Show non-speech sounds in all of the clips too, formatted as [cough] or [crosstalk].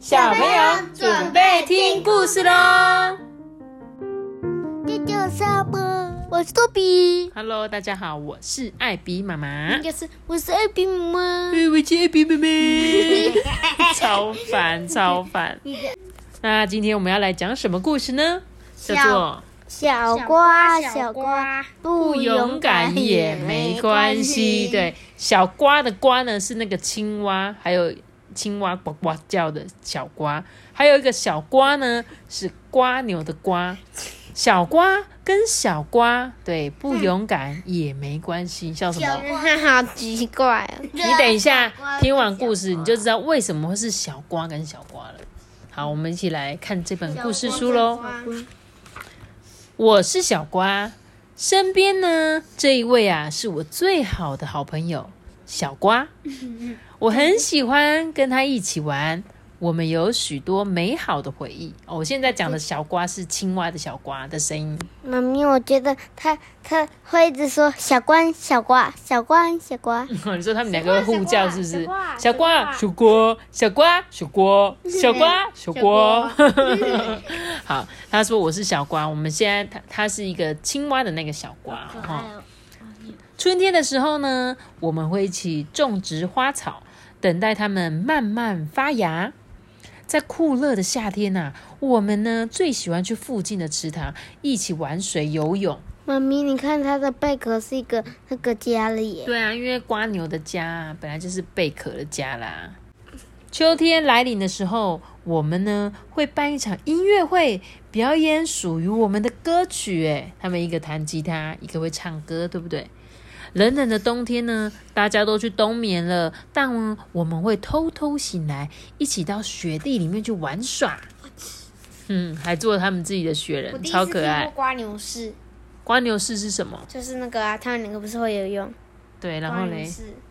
小朋友准备听故事喽！这就是我，我是多比。Hello，大家好，我是艾比妈妈。应该是我是艾比妈妈。我是艾比妹妹，[laughs] 超烦超烦。那今天我们要来讲什么故事呢？叫做小瓜，小瓜，不勇敢也没关系。，对，小瓜的瓜呢是那个青蛙，还有青蛙呱呱叫的小瓜，还有一个小瓜呢是瓜牛的瓜。小瓜跟小瓜，对，不勇敢也没关系。笑什么？[laughs] 好奇怪哦。你等一下听完故事，你就知道为什么会是小瓜跟小瓜了。好，我们一起来看这本故事书喽。我是小瓜，身边呢这一位啊是我最好的好朋友小瓜，我很喜欢跟他一起玩，我们有许多美好的回忆。哦，我现在讲的小瓜是青蛙的小瓜的声音。妈咪，我觉得他他会一直说小瓜小瓜小瓜小瓜，[laughs] 你说他们两个会互叫是不是？小小瓜，瓜小瓜，小瓜，小瓜，小瓜，小瓜。[laughs] [laughs] 好，他说我是小瓜，我们现在他他是一个青蛙的那个小瓜哈。春天的时候呢，我们会一起种植花草，等待它们慢慢发芽。在酷热的夏天呐、我们呢最喜欢去附近的池塘一起玩水游泳。妈咪，你看它的贝壳是一个那个家里耶。对啊，因为瓜牛的家啊本来就是贝壳的家啦。秋天来临的时候，我们呢会办一场音乐会，表演属于我们的歌曲。诶，他们一个弹吉他，一个会唱歌，对不对？冷冷的冬天呢，大家都去冬眠了，但，我们会偷偷醒来，一起到雪地里面去玩耍。嗯，还做他们自己的雪人，超可爱。瓜牛士，瓜牛士是什么？就是那个啊，他们两个不是会游泳？对，然后嘞。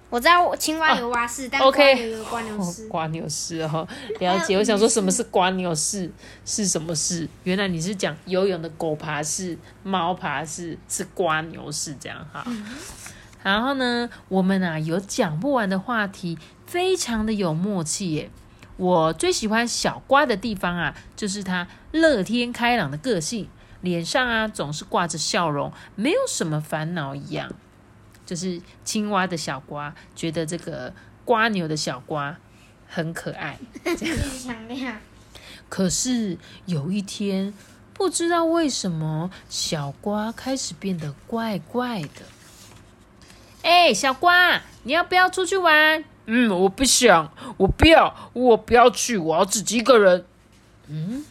式，我知道青蛙有蛙式，但瓜牛有瓜牛哦式。[laughs] 瓜牛式哦，[laughs] 了解。我想说什么是瓜牛式是什么式？原来你是讲游泳的狗爬式、猫爬式是瓜牛式这样哈。然后呢，我们啊有讲不完的话题，非常的有默契耶。我最喜欢小瓜的地方啊，就是他乐天开朗的个性，脸上啊总是挂着笑容，没有什么烦恼一样。就是青蛙的小瓜，觉得这个瓜牛的小瓜很可爱。[laughs] 可是有一天，不知道为什么，小瓜开始变得怪怪的。哎、小瓜，你要不要出去玩？嗯，我不想，我不要，我不要去，我要自己一个人。嗯，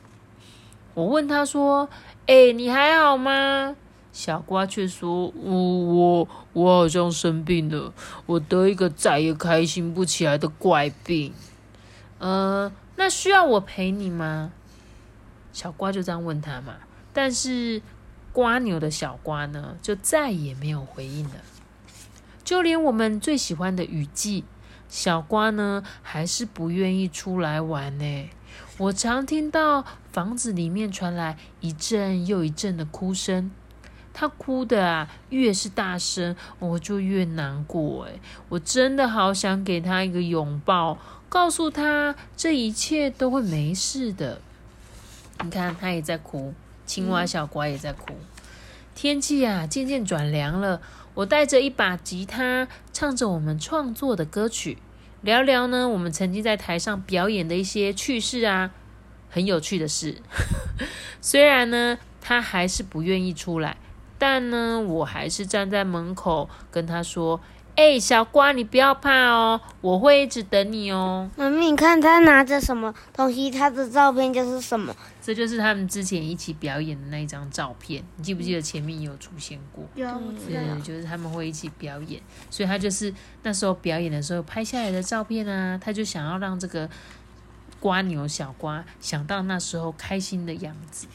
我问他说：“哎、你还好吗？”小瓜却说：“我我我好像生病了，我得一个再也开心不起来的怪病。呃，那需要我陪你吗？”小瓜就这样问他嘛。但是瓜牛的小瓜呢，就再也没有回应了。就连我们最喜欢的雨季，小瓜呢，还是不愿意出来玩呢。我常听到房子里面传来一阵又一阵的哭声。他哭的啊，越是大声，我就越难过。哎，我真的好想给他一个拥抱，告诉他这一切都会没事的。你看，他也在哭，青蛙小乖也在哭。天气啊，渐渐转凉了。我带着一把吉他，唱着我们创作的歌曲，聊聊呢我们曾经在台上表演的一些趣事啊，很有趣的事。[laughs] 虽然呢，他还是不愿意出来，但呢，我还是站在门口跟他说：“哎、小瓜，你不要怕哦，我会一直等你哦。妈咪，你看他拿着什么东西，他的照片就是什么？”这就是他们之前一起表演的那一张照片，你记不记得前面也有出现过？有，我就是他们会一起表演，所以他就是那时候表演的时候拍下来的照片啊，他就想要让这个瓜牛小瓜想到那时候开心的样子。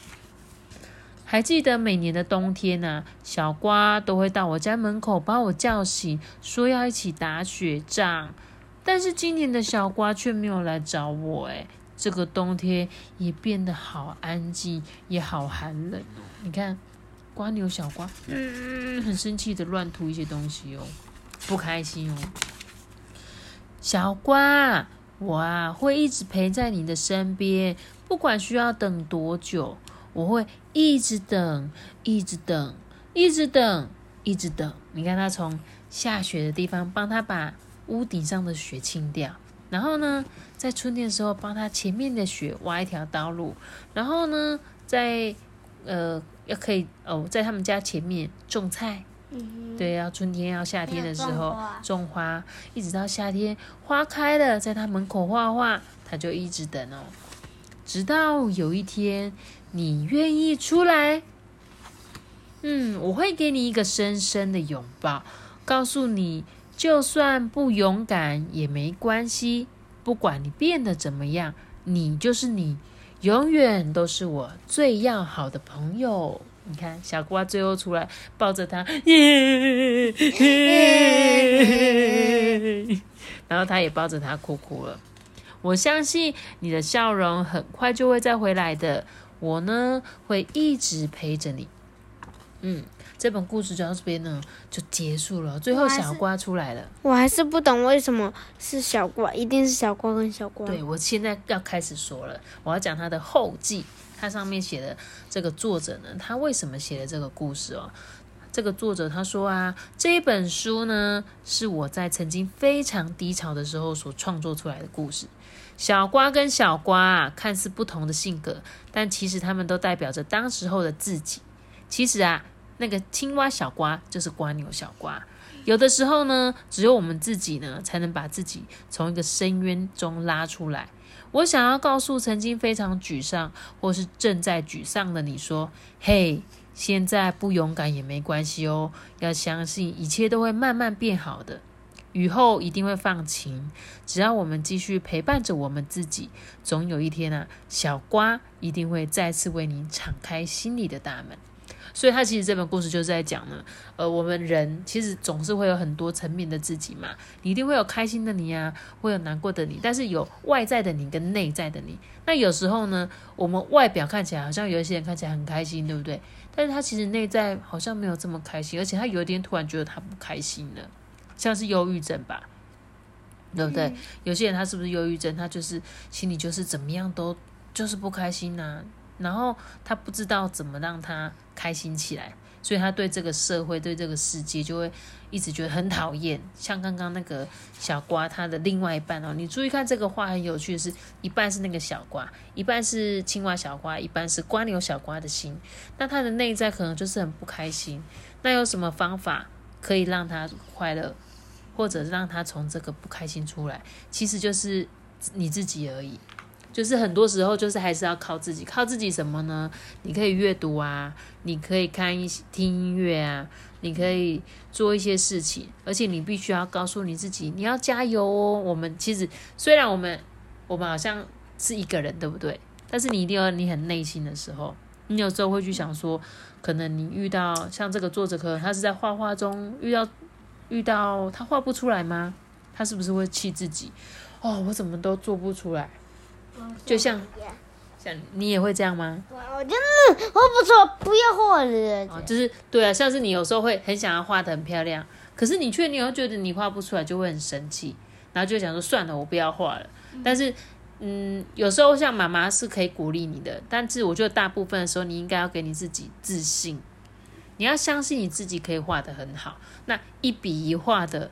还记得每年的冬天呢、小瓜都会到我家门口把我叫醒，说要一起打雪仗。但是今年的小瓜却没有来找我，哎，这个冬天也变得好安静，也好寒冷哦。你看，瓜牛小瓜，嗯，很生气的乱吐一些东西哦，不开心哦。小瓜，我啊会一直陪在你的身边，不管需要等多久，我会一直等，一直等，一直等，一直等。你看他从下雪的地方帮他把屋顶上的雪清掉，然后呢，在春天的时候帮他前面的雪挖一条道路，然后呢，在呃要可以哦，在他们家前面种菜。嗯对，要春天要夏天的时候种花种花，一直到夏天花开了，在他门口画画，他就一直等哦，直到有一天你愿意出来，嗯，我会给你一个深深的拥抱，告诉你，就算不勇敢也没关系，不管你变得怎么样，你就是你，永远都是我最要好的朋友。你看，小瓜最后出来抱着他，耶，然后他也抱着他哭哭了。我相信你的笑容很快就会再回来的，我呢会一直陪着你。嗯，这本故事就到这边呢就结束了。最后小瓜出来了，我还是不懂为什么是小瓜，一定是小瓜跟小瓜。对，我现在要开始说了，我要讲他的后记。它上面写的这个作者呢，他为什么写的这个故事哦？这个作者他说啊，这一本书呢是我在曾经非常低潮的时候所创作出来的故事。小瓜跟小瓜啊，看似不同的性格，但其实他们都代表着当时候的自己。其实啊，那个青蛙小瓜就是瓜牛小瓜。有的时候呢，只有我们自己呢，才能把自己从一个深渊中拉出来。我想要告诉曾经非常沮丧或是正在沮丧的你说：“嘿，现在不勇敢也没关系哦，要相信一切都会慢慢变好的。雨后一定会放晴，只要我们继续陪伴着我们自己，总有一天啊，小瓜一定会再次为你敞开心里的大门。”所以，他其实这本故事就是在讲呢，呃，我们人其实总是会有很多层面的自己嘛，你一定会有开心的你啊，会有难过的你，但是有外在的你跟内在的你。那有时候呢，我们外表看起来好像有一些人看起来很开心，对不对？但是他其实内在好像没有这么开心，而且他有一点突然觉得他不开心了，像是忧郁症吧，对不对？有些人他是不是忧郁症？他就是心里就是怎么样都就是不开心呐、然后他不知道怎么让他开心起来，所以他对这个社会、对这个世界就会一直觉得很讨厌。像刚刚那个小瓜，他的另外一半哦，你注意看这个画很有趣的是，一半是那个小瓜，一半是青蛙小瓜，一半是瓜牛小瓜的心。那他的内在可能就是很不开心。那有什么方法可以让他快乐，或者让他从这个不开心出来？其实就是你自己而已。就是很多时候，就是还是要靠自己，靠自己什么呢？你可以阅读啊，你可以看一些听音乐啊，你可以做一些事情，而且你必须要告诉你自己，你要加油哦。我们其实虽然我们我们好像是一个人，对不对？但是你一定要你很内心的时候，你有时候会去想说，可能你遇到像这个作者，可能他是在画画中遇到遇到他画不出来吗？他是不是会气自己？哦，我怎么都做不出来？就像像你也会这样吗？我我真的我不出，不要画了。啊，就是对啊，像是你有时候会很想要画的很漂亮，可是你却你又觉得你画不出来，就会很生气，然后就想说算了，我不要画了。但是，嗯，有时候像妈妈是可以鼓励你的，但是我觉得大部分的时候，你应该要给你自己自信，你要相信你自己可以画的很好，那一笔一画的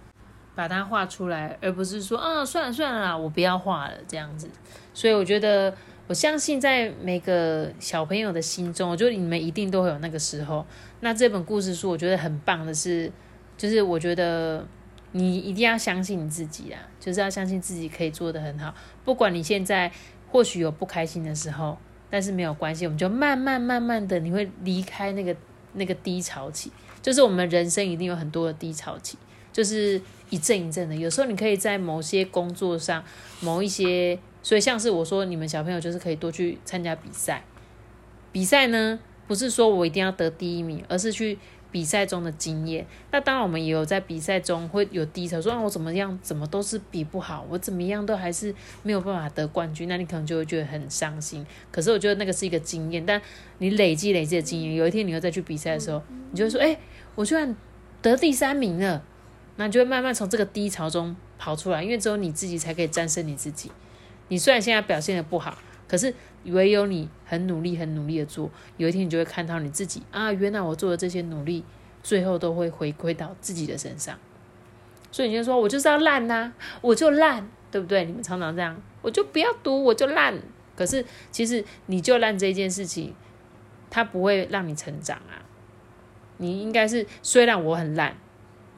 把它画出来，而不是说啊算了算了，我不要画了这样子。所以我觉得，我相信在每个小朋友的心中，我觉得你们一定都会有那个时候。那这本故事书，我觉得很棒的是，就是我觉得你一定要相信你自己啊，就是要相信自己可以做得很好。不管你现在或许有不开心的时候，但是没有关系，我们就慢慢慢慢的，你会离开那个那个低潮期。就是我们人生一定有很多的低潮期，就是一阵一阵的。有时候你可以在某些工作上，某一些。所以，像是我说，你们小朋友就是可以多去参加比赛。比赛呢，不是说我一定要得第一名，而是去比赛中的经验。那当然，我们也有在比赛中会有低潮，说啊，我怎么样，怎么都是比不好，我怎么样都还是没有办法得冠军。那你可能就会觉得很伤心。可是，我觉得那个是一个经验，但你累积累积的经验，有一天你又再去比赛的时候，你就会说，哎、我居然得第三名了。那你就会慢慢从这个低潮中跑出来，因为只有你自己才可以战胜你自己。你虽然现在表现的不好，可是唯有你很努力、很努力的做，有一天你就会看到你自己啊，原来我做的这些努力，最后都会回归到自己的身上。所以你就说我就是要烂呐、我就烂，对不对？你们常常这样，我就不要读，我就烂。可是其实你就烂这件事情，它不会让你成长啊。你应该是虽然我很烂，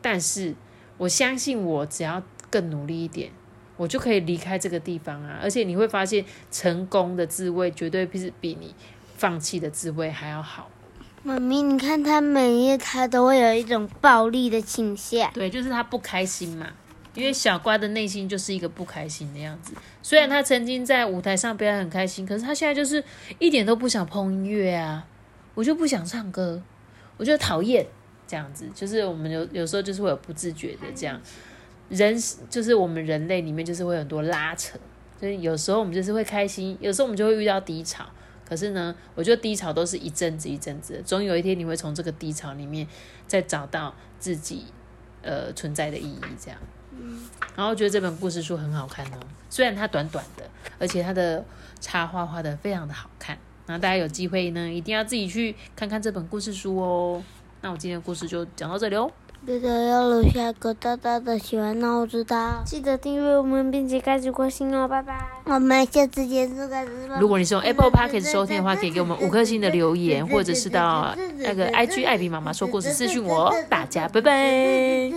但是我相信我只要更努力一点，我就可以离开这个地方啊！而且你会发现，成功的滋味绝对是比你放弃的滋味还要好。妈咪，你看他每夜他都会有一种暴力的倾向。对，就是他不开心嘛，因为小瓜的内心就是一个不开心的样子。虽然他曾经在舞台上表演很开心，可是他现在就是一点都不想碰音乐啊，我就不想唱歌，我就讨厌这样子。就是我们有有时候就是会有不自觉的这样，人就是我们人类里面就是会很多拉扯，所以有时候我们就是会开心，有时候我们就会遇到低潮。可是呢，我觉得低潮都是一阵子一阵子的，总有一天你会从这个低潮里面再找到自己呃存在的意义，这样。然后我觉得这本故事书很好看哦，虽然它短短的，而且它的插画画的非常的好看。那大家有机会呢，一定要自己去看看这本故事书哦。那我今天的故事就讲到这里哦。记得要留下个大大的喜欢，那我知道。记得订阅我们，并且开始关心哦，拜拜。我们下次见束开。如果你是用 Apple p o c k e t 收听的话，可以给我们五颗星的留言，或者是到那个 IG 艾比妈妈说故事私讯我。大家拜拜。